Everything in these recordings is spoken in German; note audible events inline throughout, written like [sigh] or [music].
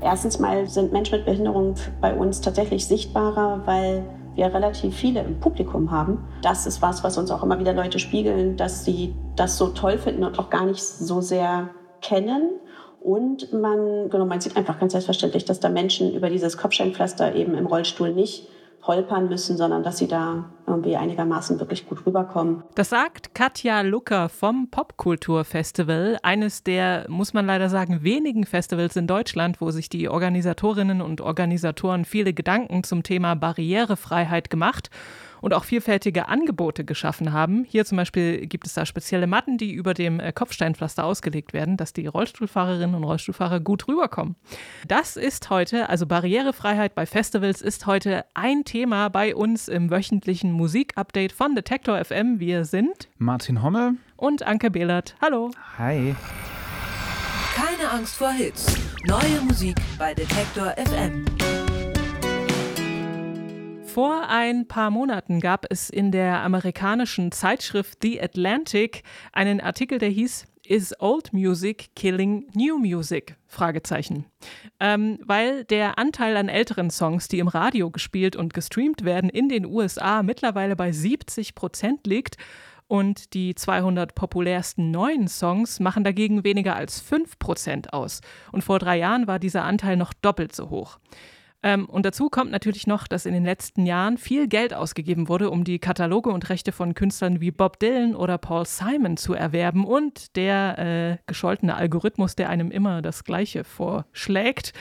Erstens mal sind Menschen mit Behinderung bei uns tatsächlich sichtbarer, weil wir relativ viele im Publikum haben. Das ist was, was uns auch immer wieder Leute spiegeln, dass sie das so toll finden und auch gar nicht so sehr kennen. Und man, genau, man sieht einfach ganz selbstverständlich, dass da Menschen über dieses Kopfsteinpflaster eben im Rollstuhl nicht holpern müssen, sondern dass sie da irgendwie einigermaßen wirklich gut rüberkommen. Das sagt Katja Lucker vom Popkulturfestival, eines der, muss man leider sagen, wenigen Festivals in Deutschland, wo sich die Organisatorinnen und Organisatoren viele Gedanken zum Thema Barrierefreiheit gemacht und auch vielfältige Angebote geschaffen haben. Hier zum Beispiel gibt es da spezielle Matten, die über dem äh, Kopfsteinpflaster ausgelegt werden, dass die Rollstuhlfahrerinnen und Rollstuhlfahrer gut rüberkommen. Das ist heute, also Barrierefreiheit bei Festivals ist heute ein Thema bei uns im wöchentlichen Musikupdate von Detektor FM. Wir sind Martin Hommel und Anke Behlert. Hallo. Hi. Keine Angst vor Hits. Neue Musik bei Detektor FM. Vor ein paar Monaten gab es in der amerikanischen Zeitschrift The Atlantic einen Artikel, der hieß Is Old Music Killing New Music? Fragezeichen. Ähm, weil der Anteil an älteren Songs, die im Radio gespielt und gestreamt werden, in den USA mittlerweile bei 70 Prozent liegt und die 200 populärsten neuen Songs machen dagegen weniger als 5 Prozent aus. Und vor drei Jahren war dieser Anteil noch doppelt so hoch. Ähm, und dazu kommt natürlich noch, dass in den letzten Jahren viel Geld ausgegeben wurde, um die Kataloge und Rechte von Künstlern wie Bob Dylan oder Paul Simon zu erwerben. Und der äh, gescholtene Algorithmus, der einem immer das Gleiche vorschlägt.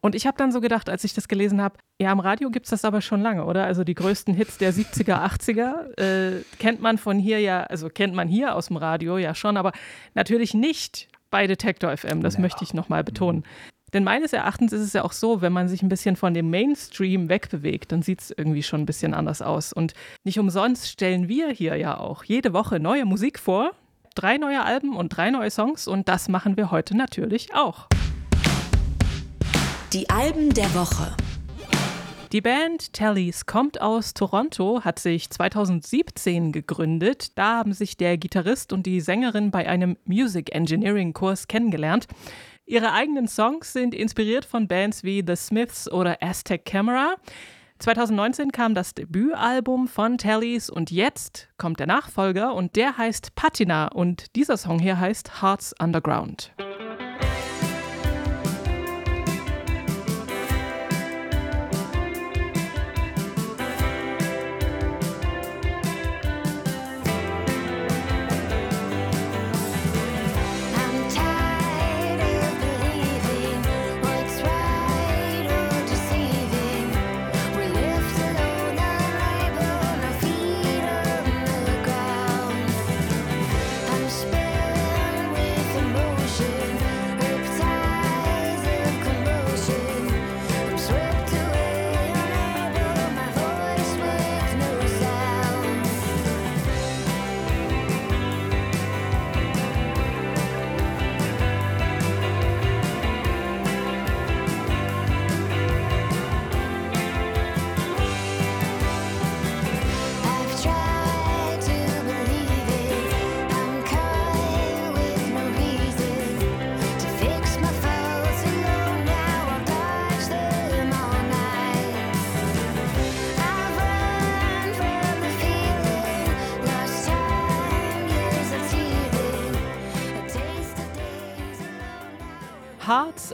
Und ich habe dann so gedacht, als ich das gelesen habe, ja, am Radio gibt es das aber schon lange, oder? Also die größten Hits der 70er, 80er äh, kennt man von hier ja, also kennt man hier aus dem Radio ja schon, aber natürlich nicht bei Detektor FM. Das ja. möchte ich nochmal betonen. Denn meines Erachtens ist es ja auch so, wenn man sich ein bisschen von dem Mainstream wegbewegt, dann sieht es irgendwie schon ein bisschen anders aus. Und nicht umsonst stellen wir hier ja auch jede Woche neue Musik vor. Drei neue Alben und drei neue Songs und das machen wir heute natürlich auch. Die Alben der Woche. Die Band Tallys kommt aus Toronto, hat sich 2017 gegründet. Da haben sich der Gitarrist und die Sängerin bei einem Music Engineering Kurs kennengelernt. Ihre eigenen Songs sind inspiriert von Bands wie The Smiths oder Aztec Camera. 2019 kam das Debütalbum von Tallys und jetzt kommt der Nachfolger und der heißt Patina und dieser Song hier heißt Hearts Underground.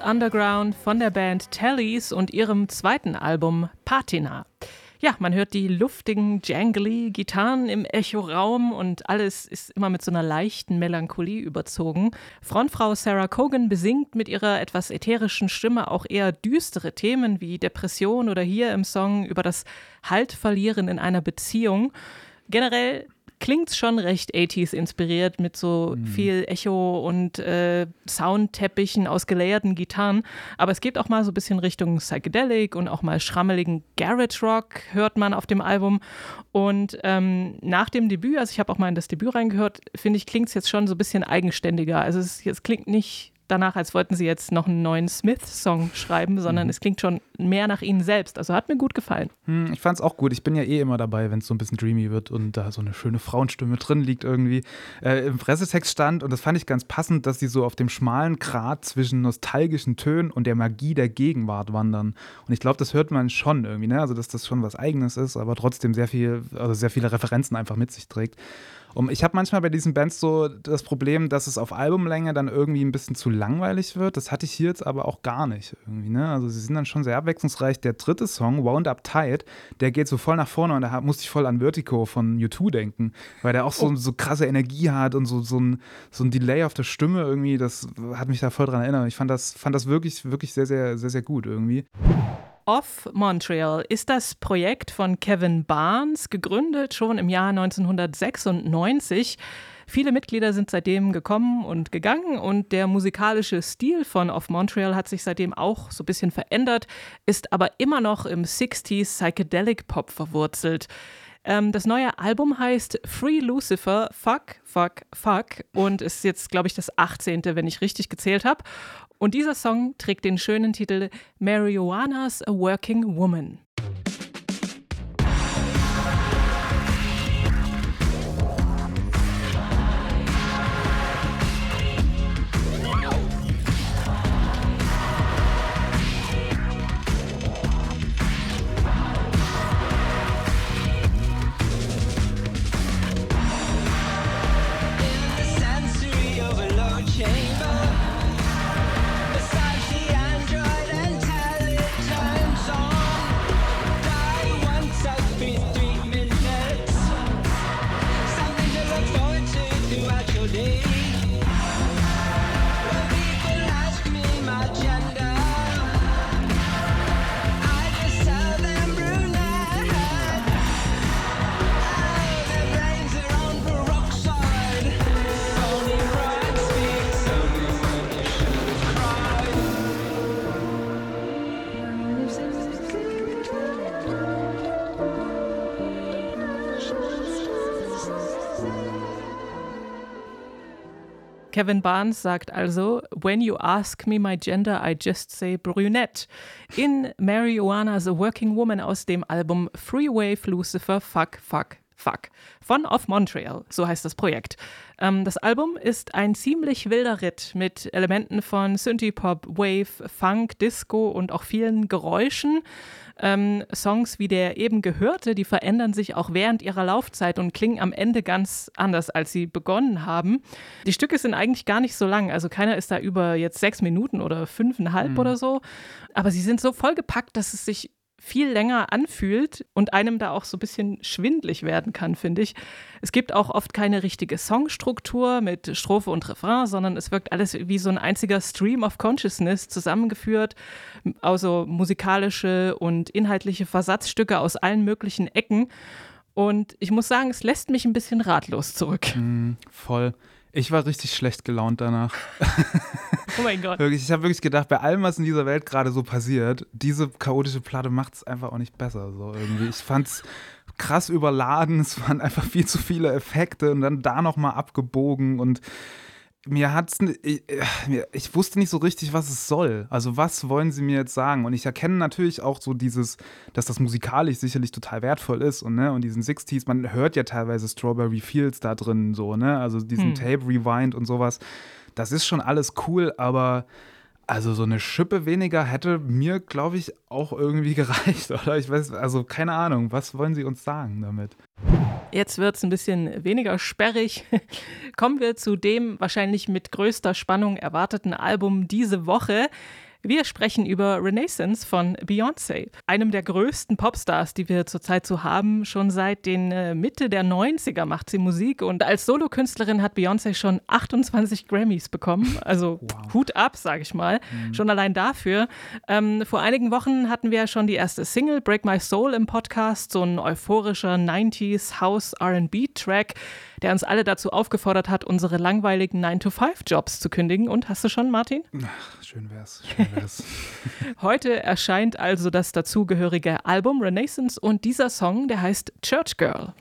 Underground von der Band Tallys und ihrem zweiten Album Patina. Ja, man hört die luftigen, jangly Gitarren im Echoraum und alles ist immer mit so einer leichten Melancholie überzogen. Frontfrau Sarah Cogan besingt mit ihrer etwas ätherischen Stimme auch eher düstere Themen wie Depression oder hier im Song über das Haltverlieren in einer Beziehung. Generell klingt schon recht 80s inspiriert mit so mhm. viel Echo und äh, Soundteppichen aus geleierten Gitarren. Aber es geht auch mal so ein bisschen Richtung Psychedelic und auch mal schrammeligen Garage Rock hört man auf dem Album. Und ähm, nach dem Debüt, also ich habe auch mal in das Debüt reingehört, finde ich, klingt es jetzt schon so ein bisschen eigenständiger. Also es, es klingt nicht danach, als wollten sie jetzt noch einen neuen Smith-Song schreiben, sondern mhm. es klingt schon mehr nach ihnen selbst. Also hat mir gut gefallen. Hm, ich fand es auch gut. Ich bin ja eh immer dabei, wenn es so ein bisschen dreamy wird und da so eine schöne Frauenstimme drin liegt irgendwie. Äh, Im Pressetext stand, und das fand ich ganz passend, dass sie so auf dem schmalen Grat zwischen nostalgischen Tönen und der Magie der Gegenwart wandern. Und ich glaube, das hört man schon irgendwie, ne? Also, dass das schon was Eigenes ist, aber trotzdem sehr viel, also sehr viele Referenzen einfach mit sich trägt. Und ich habe manchmal bei diesen Bands so das Problem, dass es auf Albumlänge dann irgendwie ein bisschen zu langweilig wird. Das hatte ich hier jetzt aber auch gar nicht irgendwie. Ne? Also sie sind dann schon sehr abwechslungsreich. Der dritte Song, Wound Up Tight, der geht so voll nach vorne und da musste ich voll an Vertigo von U2 denken, weil der auch so, oh. so krasse Energie hat und so, so, ein, so ein Delay auf der Stimme irgendwie. Das hat mich da voll dran erinnert. Ich fand das, fand das wirklich, wirklich sehr, sehr, sehr, sehr gut irgendwie. Off Montreal ist das Projekt von Kevin Barnes, gegründet schon im Jahr 1996. Viele Mitglieder sind seitdem gekommen und gegangen und der musikalische Stil von Off Montreal hat sich seitdem auch so ein bisschen verändert, ist aber immer noch im 60s Psychedelic Pop verwurzelt. Ähm, das neue Album heißt Free Lucifer, Fuck, Fuck, Fuck und ist jetzt, glaube ich, das 18., wenn ich richtig gezählt habe. Und dieser Song trägt den schönen Titel Marijuana's a Working Woman. Kevin Barnes sagt also, When you ask me my gender, I just say brunette. In Marijuana the Working Woman aus dem Album Free Wave Lucifer Fuck Fuck Fuck von Off Montreal, so heißt das Projekt. Ähm, das Album ist ein ziemlich wilder Ritt mit Elementen von Synthie-Pop, Wave, Funk, Disco und auch vielen Geräuschen. Ähm, Songs wie der eben gehörte, die verändern sich auch während ihrer Laufzeit und klingen am Ende ganz anders, als sie begonnen haben. Die Stücke sind eigentlich gar nicht so lang, also keiner ist da über jetzt sechs Minuten oder fünfeinhalb mhm. oder so, aber sie sind so vollgepackt, dass es sich viel länger anfühlt und einem da auch so ein bisschen schwindlig werden kann, finde ich. Es gibt auch oft keine richtige Songstruktur mit Strophe und Refrain, sondern es wirkt alles wie so ein einziger Stream of Consciousness zusammengeführt, also musikalische und inhaltliche Versatzstücke aus allen möglichen Ecken. Und ich muss sagen, es lässt mich ein bisschen ratlos zurück. Mm, voll. Ich war richtig schlecht gelaunt danach. Oh mein Gott. [laughs] wirklich, ich habe wirklich gedacht, bei allem, was in dieser Welt gerade so passiert, diese chaotische Platte macht es einfach auch nicht besser. So irgendwie. Ich fand es krass überladen, es waren einfach viel zu viele Effekte und dann da nochmal abgebogen und mir hat's, ich, ich wusste nicht so richtig, was es soll. Also was wollen sie mir jetzt sagen? Und ich erkenne natürlich auch so dieses, dass das musikalisch sicherlich total wertvoll ist und ne und diesen 60s, man hört ja teilweise Strawberry Fields da drin so, ne? Also diesen hm. Tape Rewind und sowas. Das ist schon alles cool, aber also so eine Schippe weniger hätte mir, glaube ich, auch irgendwie [laughs] gereicht, oder? Ich weiß, also keine Ahnung, was wollen Sie uns sagen damit? Jetzt wird es ein bisschen weniger sperrig. [laughs] Kommen wir zu dem wahrscheinlich mit größter Spannung erwarteten Album diese Woche. Wir sprechen über Renaissance von Beyoncé, einem der größten Popstars, die wir zurzeit so haben. Schon seit den äh, Mitte der 90er macht sie Musik und als Solokünstlerin hat Beyoncé schon 28 Grammys bekommen. [laughs] Also wow. Hut ab, sage ich mal. Mhm. Schon allein dafür. Ähm, vor einigen Wochen hatten wir schon die erste Single Break My Soul im Podcast, so ein euphorischer 90s House RB-Track der uns alle dazu aufgefordert hat, unsere langweiligen 9-to-5-Jobs zu kündigen. Und hast du schon, Martin? Ach, schön wär's. Schön wär's. [laughs] Heute erscheint also das dazugehörige Album Renaissance und dieser Song, der heißt Church Girl.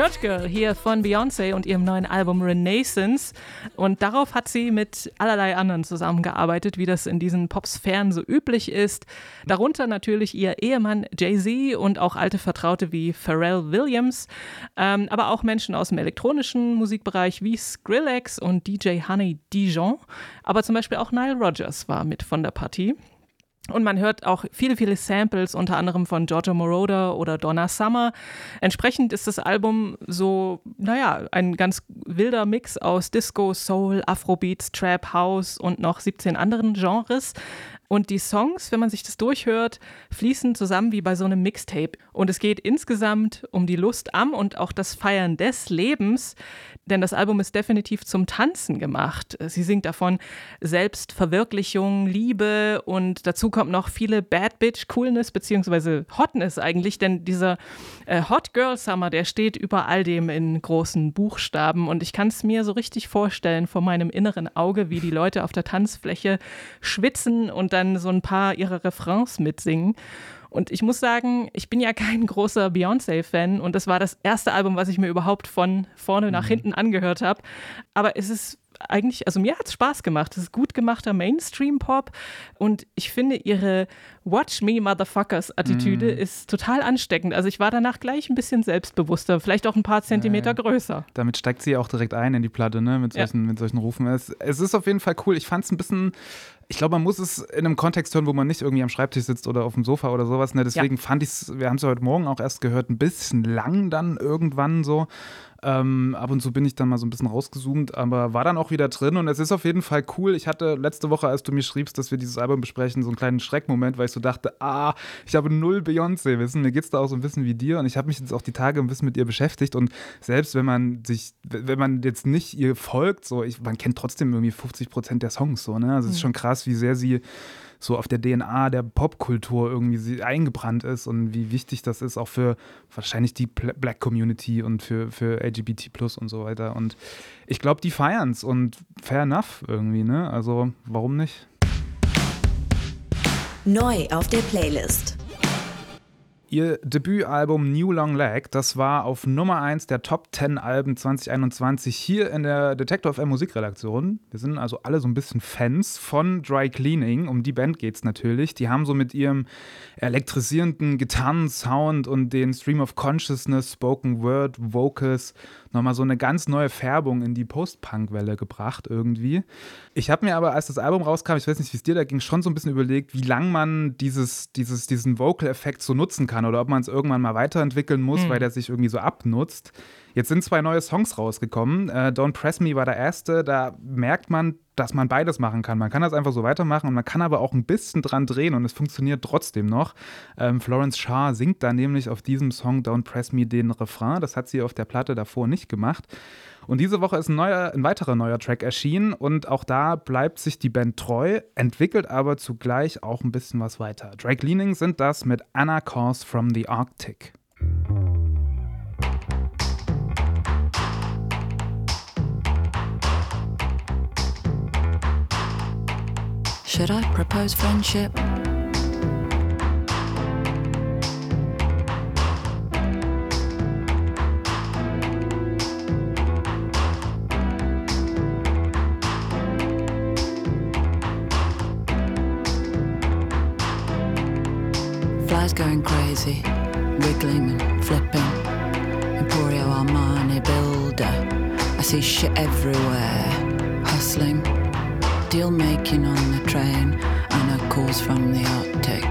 Church Girl hier von Beyoncé und ihrem neuen Album Renaissance. Und darauf hat sie mit allerlei anderen zusammengearbeitet, wie das in diesen Popsphären so üblich ist. Darunter natürlich ihr Ehemann Jay-Z und auch alte Vertraute wie Pharrell Williams, ähm, aber auch Menschen aus dem elektronischen Musikbereich wie Skrillex und DJ Honey Dijon. Aber zum Beispiel auch Nile Rodgers war mit von der Partie. Und man hört auch viele, viele Samples, unter anderem von Giorgio Moroder oder Donna Summer. Entsprechend ist das Album so, naja, ein ganz wilder Mix aus Disco, Soul, Afrobeats, Trap, House und noch 17 anderen Genres. Und die Songs, wenn man sich das durchhört, fließen zusammen wie bei so einem Mixtape. Und es geht insgesamt um die Lust am und auch das Feiern des Lebens, denn das Album ist definitiv zum Tanzen gemacht. Sie singt davon Selbstverwirklichung, Liebe und dazu kommt noch viele Bad Bitch Coolness beziehungsweise Hotness eigentlich, denn dieser äh, Hot Girl Summer, der steht über all dem in großen Buchstaben und ich kann es mir so richtig vorstellen vor meinem inneren Auge, wie die Leute auf der Tanzfläche schwitzen und dann so ein paar ihrer Refrains mitsingen. Und ich muss sagen, ich bin ja kein großer Beyoncé-Fan und das war das erste Album, was ich mir überhaupt von vorne nach mhm. hinten angehört habe. Aber es ist eigentlich, also mir hat es Spaß gemacht. Es ist gut gemachter Mainstream-Pop und ich finde ihre Watch Me Motherfuckers-Attitüde mm. ist total ansteckend. Also ich war danach gleich ein bisschen selbstbewusster, vielleicht auch ein paar Zentimeter ja, größer. Damit steigt sie auch direkt ein in die Platte, ne? Mit solchen, ja. mit solchen Rufen. Es, es ist auf jeden Fall cool. Ich fand es ein bisschen ich glaube, man muss es in einem Kontext hören, wo man nicht irgendwie am Schreibtisch sitzt oder auf dem Sofa oder sowas. Ne? Deswegen ja. fand ich es, wir haben es ja heute Morgen auch erst gehört, ein bisschen lang dann irgendwann so. Ähm, ab und zu bin ich dann mal so ein bisschen rausgezoomt, aber war dann auch wieder drin und es ist auf jeden Fall cool. Ich hatte letzte Woche, als du mir schriebst, dass wir dieses Album besprechen, so einen kleinen Schreckmoment, weil ich so dachte, ah, ich habe null Beyoncé-Wissen. Mir geht es da auch so ein bisschen wie dir und ich habe mich jetzt auch die Tage ein bisschen mit ihr beschäftigt und selbst wenn man sich, wenn man jetzt nicht ihr folgt, so, ich, man kennt trotzdem irgendwie 50 Prozent der Songs, so, ne? Also es ist mhm. schon krass, wie sehr sie so auf der DNA der Popkultur irgendwie eingebrannt ist und wie wichtig das ist, auch für wahrscheinlich die Black Community und für, für LGBT Plus und so weiter. Und ich glaube, die feiern es und fair enough irgendwie, ne? Also warum nicht? Neu auf der Playlist. Ihr Debütalbum New Long Leg, das war auf Nummer 1 der Top 10 Alben 2021 hier in der Detector FM Musikredaktion. Wir sind also alle so ein bisschen Fans von Dry Cleaning. Um die Band geht es natürlich. Die haben so mit ihrem elektrisierenden Gitarrensound und den Stream of Consciousness, Spoken Word, Vocals nochmal so eine ganz neue Färbung in die Post-Punk-Welle gebracht irgendwie. Ich habe mir aber, als das Album rauskam, ich weiß nicht, wie es dir da ging, schon so ein bisschen überlegt, wie lang man dieses, dieses, diesen Vocal-Effekt so nutzen kann oder ob man es irgendwann mal weiterentwickeln muss, mhm. weil der sich irgendwie so abnutzt. Jetzt sind zwei neue Songs rausgekommen. Äh, Don't Press Me war der erste. Da merkt man, dass man beides machen kann. Man kann das einfach so weitermachen und man kann aber auch ein bisschen dran drehen und es funktioniert trotzdem noch. Ähm, Florence Shah singt da nämlich auf diesem Song Don't Press Me den Refrain. Das hat sie auf der Platte davor nicht gemacht. Und diese Woche ist ein, neuer, ein weiterer neuer Track erschienen und auch da bleibt sich die Band treu, entwickelt aber zugleich auch ein bisschen was weiter. Drake Leaning sind das mit Anna Calls from the Arctic. Should I propose friendship? Flies going crazy, wiggling and flipping. Emporio Armani builder. I see shit everywhere, deal making on the train and a calls from the Arctic.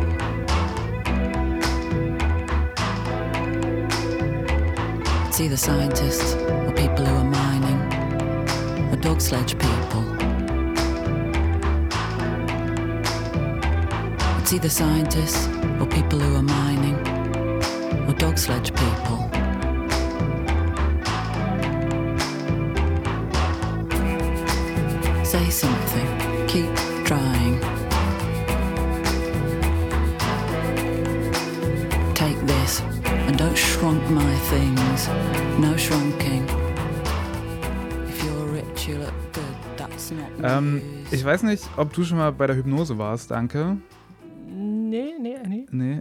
See the scientists or people who are mining or dog sledge people. It's either scientists or people who are mining or dog sledge people. Say something keep trying. Take this and don't shrunk my things. No shrunking. If you're rich, you look good. That's not. Ähm, ich weiß nicht, ob du schon mal bei der Hypnose warst, danke.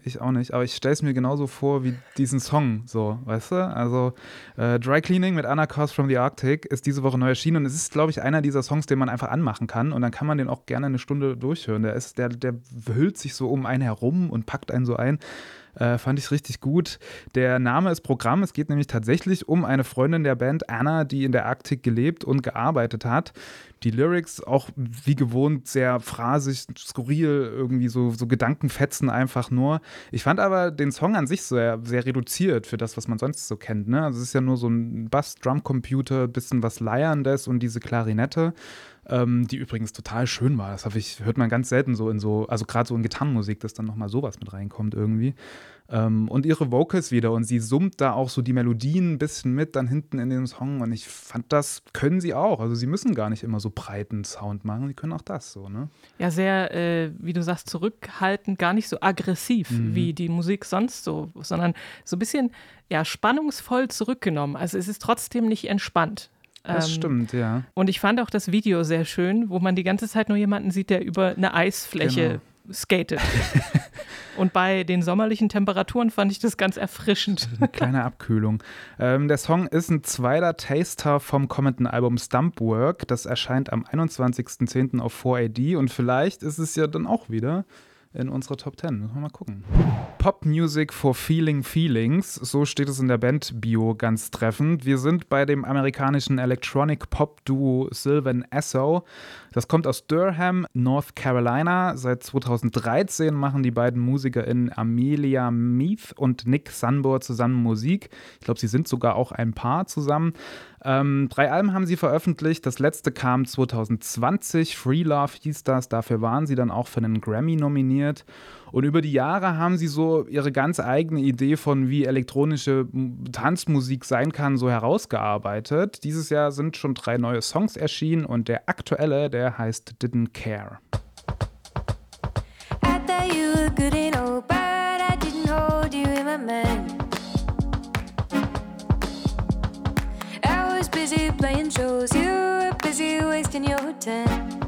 Ich auch nicht. Aber ich stelle es mir genauso vor wie diesen Song, so, weißt du? Also, äh, Dry Cleaning mit Anna Cause from the Arctic ist diese Woche neu erschienen und es ist, glaube ich, einer dieser Songs, den man einfach anmachen kann und dann kann man den auch gerne eine Stunde durchhören. Der, ist, der, der hüllt sich so um einen herum und packt einen so ein. Äh, fand ich richtig gut. Der Name ist Programm. Es geht nämlich tatsächlich um eine Freundin der Band, Anna, die in der Arktik gelebt und gearbeitet hat. Die Lyrics auch wie gewohnt sehr phrasig, skurril, irgendwie so, so Gedankenfetzen einfach nur. Ich fand aber den Song an sich sehr, sehr reduziert für das, was man sonst so kennt. Ne? Also es ist ja nur so ein Bass-Drum-Computer, bisschen was Leierndes und diese Klarinette ähm, die übrigens total schön war. Das ich, hört man ganz selten so in so, also gerade so in Gitarrenmusik, dass dann nochmal sowas mit reinkommt irgendwie. Ähm, und ihre Vocals wieder und sie summt da auch so die Melodien ein bisschen mit dann hinten in dem Song und ich fand, das können sie auch. Also sie müssen gar nicht immer so breiten Sound machen, sie können auch das so, ne? Ja, sehr, äh, wie du sagst, zurückhaltend, gar nicht so aggressiv mhm. wie die Musik sonst so, sondern so ein bisschen, ja, spannungsvoll zurückgenommen. Also es ist trotzdem nicht entspannt. Das ähm, stimmt, ja. Und ich fand auch das Video sehr schön, wo man die ganze Zeit nur jemanden sieht, der über eine Eisfläche genau. skatet. [laughs] Und bei den sommerlichen Temperaturen fand ich das ganz erfrischend. Eine kleine Abkühlung. Ähm, der Song ist ein zweiter Taster vom kommenden Album Stumpwork. Das erscheint am 21.10. auf 4AD und vielleicht ist es ja dann auch wieder in unserer Top 10. Müssen wir mal gucken. Pop Music for Feeling Feelings, so steht es in der Band-Bio ganz treffend. Wir sind bei dem amerikanischen Electronic Pop Duo Sylvan Esso. Das kommt aus Durham, North Carolina. Seit 2013 machen die beiden MusikerInnen Amelia Meath und Nick Sunbor zusammen Musik. Ich glaube, sie sind sogar auch ein Paar zusammen. Ähm, drei Alben haben sie veröffentlicht. Das letzte kam 2020. Free Love hieß das. Dafür waren sie dann auch für einen Grammy nominiert. Und über die Jahre haben sie so ihre ganz eigene Idee von, wie elektronische Tanzmusik sein kann, so herausgearbeitet. Dieses Jahr sind schon drei neue Songs erschienen und der aktuelle, der heißt Didn't Care. I thought you were good and old, but I didn't hold you in my mind. Busy playing shows, you were busy wasting your time.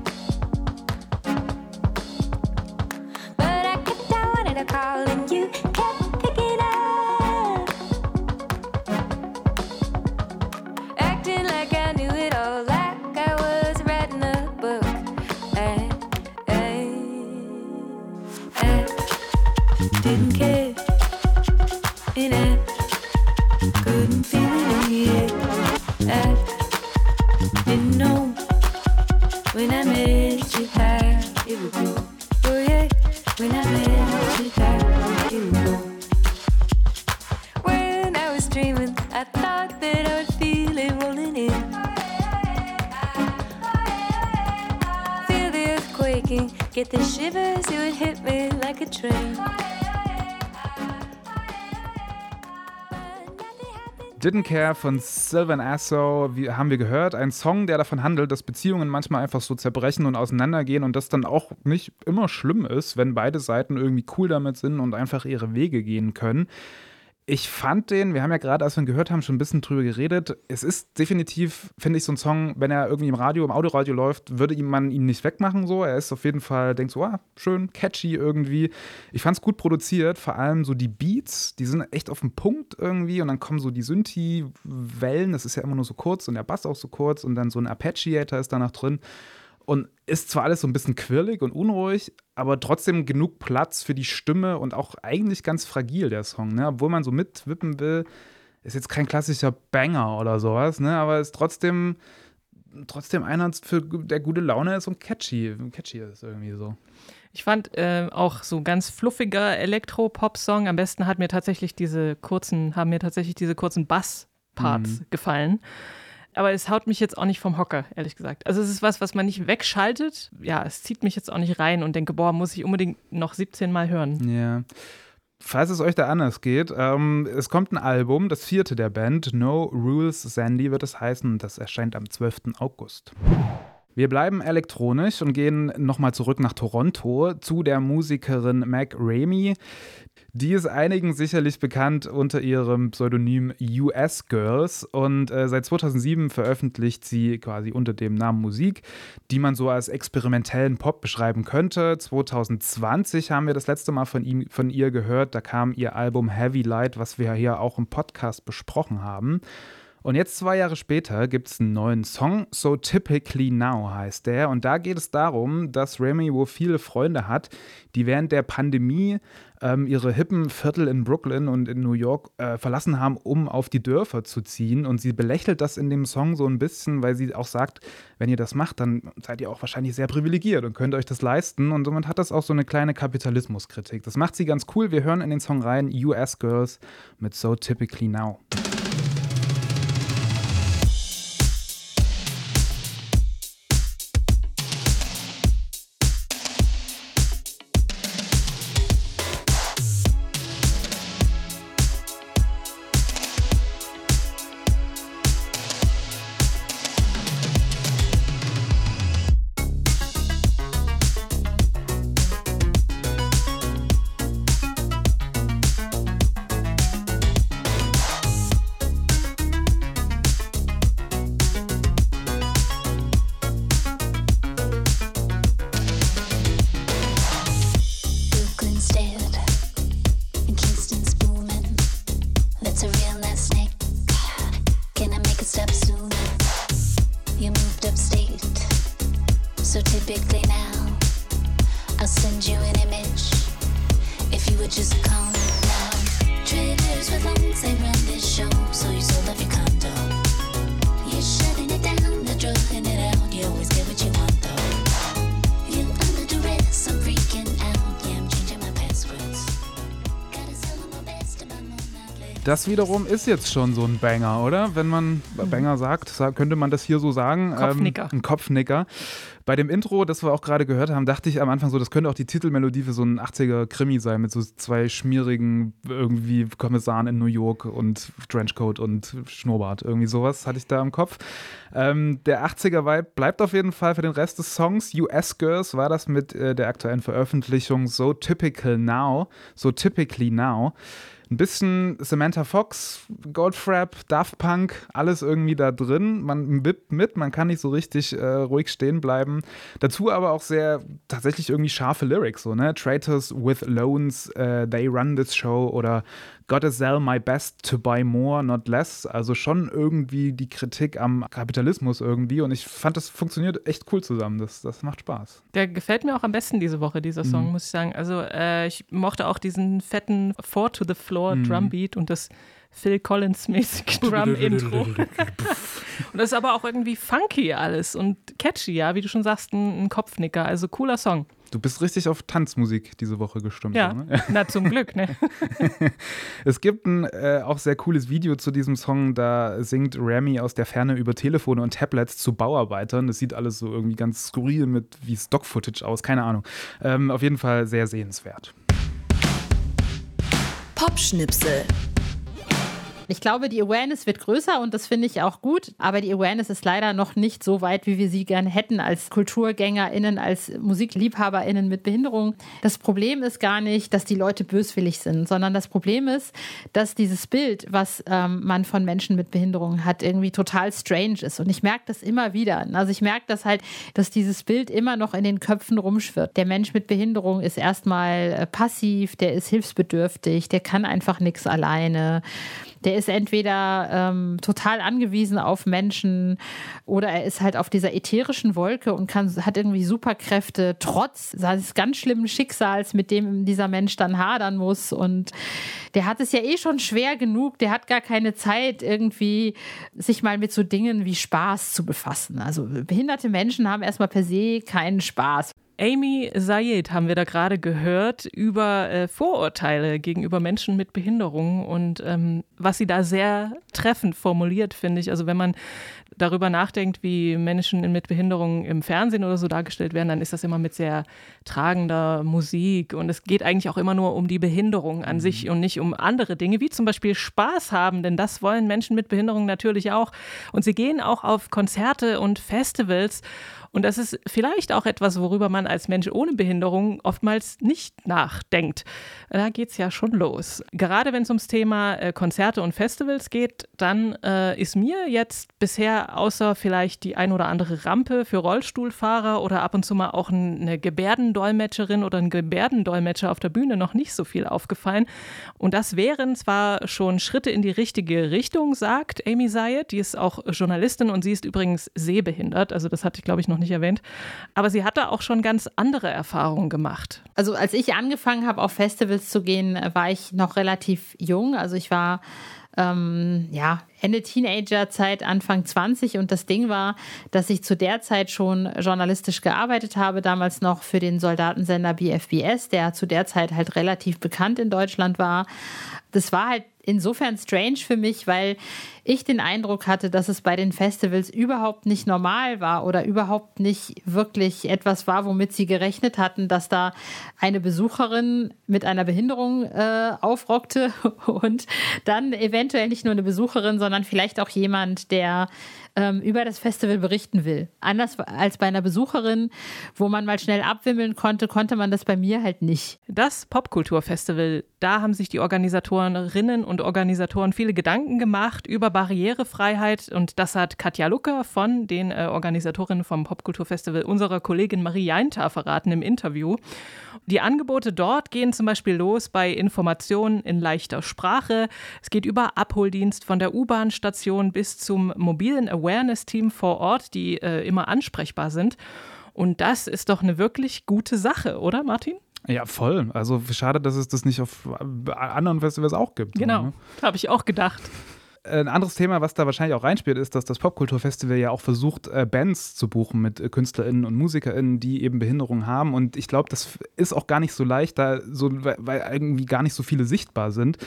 Train. Didn't Care von Sylvan Asso wie, haben wir gehört. Ein Song, der davon handelt, dass Beziehungen manchmal einfach so zerbrechen und auseinandergehen und das dann auch nicht immer schlimm ist, wenn beide Seiten irgendwie cool damit sind und einfach ihre Wege gehen können ich fand den, wir haben ja gerade, als wir ihn gehört haben, schon ein bisschen drüber geredet. Es ist definitiv, finde ich, so ein Song, wenn er irgendwie im Radio, im Autoradio läuft, würde man ihn nicht wegmachen. So, er ist auf jeden Fall, denkt so, ah, schön, catchy irgendwie. Ich fand es gut produziert, vor allem so die Beats, die sind echt auf dem Punkt irgendwie und dann kommen so die Synthi-Wellen, das ist ja immer nur so kurz und der Bass auch so kurz und dann so ein Arpeggiator ist da noch drin. Und ist zwar alles so ein bisschen quirlig und unruhig, aber trotzdem genug Platz für die Stimme und auch eigentlich ganz fragil, der Song. Ne? Obwohl man so mitwippen will, ist jetzt kein klassischer Banger oder sowas, ne? aber ist trotzdem, trotzdem einer, für, der gute Laune ist und catchy, catchy ist irgendwie so. Ich fand äh, auch so ganz fluffiger Elektro-Pop-Song. Am besten hat mir tatsächlich diese kurzen, haben mir tatsächlich diese kurzen Bass-Parts mhm. gefallen aber es haut mich jetzt auch nicht vom Hocker, ehrlich gesagt. Also es ist was, was man nicht wegschaltet. Ja, es zieht mich jetzt auch nicht rein und denke, boah, muss ich unbedingt noch 17 Mal hören. Ja. Falls es euch da anders geht, ähm, es kommt ein Album, das vierte der Band, No Rules Sandy wird es heißen, das erscheint am 12. August. Wir bleiben elektronisch und gehen nochmal zurück nach Toronto zu der Musikerin Mac Ramey. Die ist einigen sicherlich bekannt unter ihrem Pseudonym US Girls und äh, seit 2007 veröffentlicht sie quasi unter dem Namen Musik, die man so als experimentellen Pop beschreiben könnte. 2020 haben wir das letzte Mal von, ihm, von ihr gehört, da kam ihr Album Heavy Light, was wir hier auch im Podcast besprochen haben. Und jetzt zwei Jahre später gibt es einen neuen Song, So Typically Now heißt der. Und da geht es darum, dass Remy wohl viele Freunde hat, die während der Pandemie ähm, ihre hippen Viertel in Brooklyn und in New York äh, verlassen haben, um auf die Dörfer zu ziehen. Und sie belächelt das in dem Song so ein bisschen, weil sie auch sagt, wenn ihr das macht, dann seid ihr auch wahrscheinlich sehr privilegiert und könnt euch das leisten. Und somit hat das auch so eine kleine Kapitalismuskritik. Das macht sie ganz cool. Wir hören in den Song rein US Girls mit So Typically Now. Das wiederum ist jetzt schon so ein Banger, oder? Wenn man mhm. Banger sagt, könnte man das hier so sagen. Kopfnicker. Ähm, ein Kopfnicker. Bei dem Intro, das wir auch gerade gehört haben, dachte ich am Anfang so, das könnte auch die Titelmelodie für so ein 80er-Krimi sein, mit so zwei schmierigen irgendwie Kommissaren in New York und Trenchcoat und Schnurrbart. Irgendwie sowas hatte ich da im Kopf. Ähm, der 80er-Vibe bleibt auf jeden Fall für den Rest des Songs. US Girls war das mit äh, der aktuellen Veröffentlichung So Typical Now, So Typically Now. Ein bisschen Samantha Fox, Goldfrapp, Daft Punk, alles irgendwie da drin. Man wippt mit, man kann nicht so richtig äh, ruhig stehen bleiben. Dazu aber auch sehr tatsächlich irgendwie scharfe Lyrics, so, ne? Traitors with loans, uh, they run this show oder Gotta sell my best to buy more, not less. Also schon irgendwie die Kritik am Kapitalismus irgendwie. Und ich fand, das funktioniert echt cool zusammen. Das, das macht Spaß. Der gefällt mir auch am besten diese Woche, dieser Song, mhm. muss ich sagen. Also äh, ich mochte auch diesen fetten Four to the Floor mhm. Drumbeat und das Phil Collins-mäßige [laughs] Drum-Intro. [laughs] und das ist aber auch irgendwie funky alles und catchy, ja, wie du schon sagst, ein, ein Kopfnicker. Also cooler Song. Du bist richtig auf Tanzmusik diese Woche gestimmt. Ja, ne? [laughs] na zum Glück, ne? [laughs] es gibt ein äh, auch sehr cooles Video zu diesem Song, da singt Remy aus der Ferne über Telefone und Tablets zu Bauarbeitern. Das sieht alles so irgendwie ganz skurril mit wie Stock-Footage aus, keine Ahnung. Ähm, auf jeden Fall sehr sehenswert. Popschnipsel. Ich glaube, die Awareness wird größer und das finde ich auch gut. Aber die Awareness ist leider noch nicht so weit, wie wir sie gerne hätten als KulturgängerInnen, als MusikliebhaberInnen mit Behinderung. Das Problem ist gar nicht, dass die Leute böswillig sind, sondern das Problem ist, dass dieses Bild, was ähm, man von Menschen mit Behinderung hat, irgendwie total strange ist. Und ich merke das immer wieder. Also ich merke das halt, dass dieses Bild immer noch in den Köpfen rumschwirrt. Der Mensch mit Behinderung ist erstmal äh, passiv, der ist hilfsbedürftig, der kann einfach nichts alleine der ist entweder ähm, total angewiesen auf Menschen oder er ist halt auf dieser ätherischen Wolke und kann, hat irgendwie Superkräfte trotz seines ganz schlimmen Schicksals, mit dem dieser Mensch dann hadern muss. Und der hat es ja eh schon schwer genug. Der hat gar keine Zeit, irgendwie sich mal mit so Dingen wie Spaß zu befassen. Also behinderte Menschen haben erstmal per se keinen Spaß. Amy Sayed haben wir da gerade gehört über äh, Vorurteile gegenüber Menschen mit Behinderung. Und ähm, was sie da sehr treffend formuliert, finde ich. Also wenn man darüber nachdenkt, wie Menschen mit Behinderungen im Fernsehen oder so dargestellt werden, dann ist das immer mit sehr tragender Musik. Und es geht eigentlich auch immer nur um die Behinderung an mhm. sich und nicht um andere Dinge, wie zum Beispiel Spaß haben, denn das wollen Menschen mit Behinderungen natürlich auch. Und sie gehen auch auf Konzerte und Festivals und das ist vielleicht auch etwas, worüber man als Mensch ohne Behinderung oftmals nicht nachdenkt. Da geht es ja schon los. Gerade wenn es ums Thema äh, Konzerte und Festivals geht, dann äh, ist mir jetzt bisher außer vielleicht die ein oder andere Rampe für Rollstuhlfahrer oder ab und zu mal auch eine Gebärdendolmetscherin oder ein Gebärdendolmetscher auf der Bühne noch nicht so viel aufgefallen. Und das wären zwar schon Schritte in die richtige Richtung, sagt Amy Zayed. Die ist auch Journalistin und sie ist übrigens sehbehindert. Also das hatte ich, glaube ich, noch nicht erwähnt. Aber sie hat da auch schon ganz andere Erfahrungen gemacht. Also als ich angefangen habe, auf Festivals zu gehen, war ich noch relativ jung. Also ich war ähm, ja, Ende Teenagerzeit, Anfang 20. Und das Ding war, dass ich zu der Zeit schon journalistisch gearbeitet habe, damals noch für den Soldatensender BFBS, der zu der Zeit halt relativ bekannt in Deutschland war. Das war halt insofern strange für mich, weil ich den Eindruck hatte, dass es bei den Festivals überhaupt nicht normal war oder überhaupt nicht wirklich etwas war, womit sie gerechnet hatten, dass da eine Besucherin mit einer Behinderung äh, aufrockte [laughs] und dann eventuell nicht nur eine Besucherin, sondern vielleicht auch jemand, der ähm, über das Festival berichten will. Anders als bei einer Besucherin, wo man mal schnell abwimmeln konnte, konnte man das bei mir halt nicht. Das Popkulturfestival, da haben sich die Organisatorinnen und Organisatoren viele Gedanken gemacht über Barrierefreiheit und das hat Katja Lucker von den äh, Organisatorinnen vom Popkulturfestival unserer Kollegin Marie Jainta verraten im Interview. Die Angebote dort gehen zum Beispiel los bei Informationen in leichter Sprache. Es geht über Abholdienst von der U-Bahn-Station bis zum mobilen Awareness-Team vor Ort, die äh, immer ansprechbar sind. Und das ist doch eine wirklich gute Sache, oder Martin? Ja, voll. Also schade, dass es das nicht auf anderen Festivals auch gibt. Genau, ne? habe ich auch gedacht. Ein anderes Thema, was da wahrscheinlich auch reinspielt, ist, dass das Popkulturfestival ja auch versucht, äh, Bands zu buchen mit äh, KünstlerInnen und MusikerInnen, die eben Behinderungen haben. Und ich glaube, das ist auch gar nicht so leicht, da so, weil irgendwie gar nicht so viele sichtbar sind.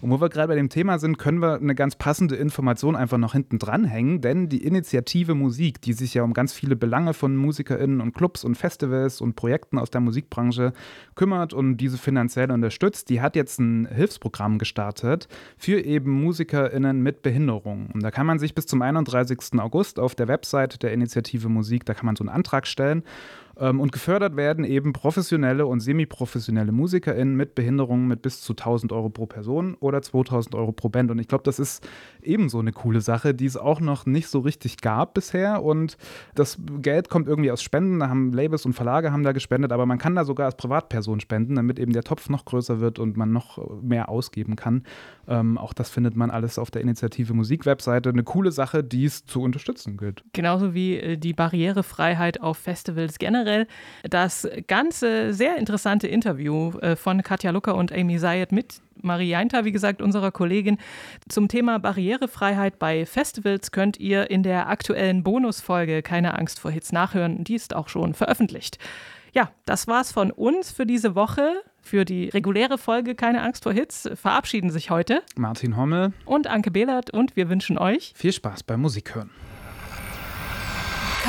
Und wo wir gerade bei dem Thema sind, können wir eine ganz passende Information einfach noch hinten dranhängen, denn die Initiative Musik, die sich ja um ganz viele Belange von MusikerInnen und Clubs und Festivals und Projekten aus der Musikbranche kümmert und diese finanziell unterstützt, die hat jetzt ein Hilfsprogramm gestartet für eben MusikerInnen mit Behinderung. Und da kann man sich bis zum 31. August auf der Website der Initiative Musik, da kann man so einen Antrag stellen und gefördert werden eben professionelle und semiprofessionelle MusikerInnen mit Behinderungen mit bis zu 1000 Euro pro Person oder 2000 Euro pro Band. Und ich glaube, das ist ebenso eine coole Sache, die es auch noch nicht so richtig gab bisher. Und das Geld kommt irgendwie aus Spenden. Da haben Labels und Verlage haben da gespendet, aber man kann da sogar als Privatperson spenden, damit eben der Topf noch größer wird und man noch mehr ausgeben kann. Ähm, auch das findet man alles auf der Initiative Musik-Webseite. Eine coole Sache, die es zu unterstützen gilt. Genauso wie äh, die Barrierefreiheit auf Festivals generell. Das ganze sehr interessante Interview äh, von Katja Lucker und Amy Sayed mit Marie Jainter, wie gesagt, unserer Kollegin, zum Thema Barrierefreiheit bei Festivals könnt ihr in der aktuellen Bonusfolge Keine Angst vor Hits nachhören. Die ist auch schon veröffentlicht. Ja, das war's von uns für diese Woche. Für die reguläre Folge Keine Angst vor Hits verabschieden sich heute Martin Hommel und Anke Behlert und wir wünschen euch viel Spaß beim Musikhören.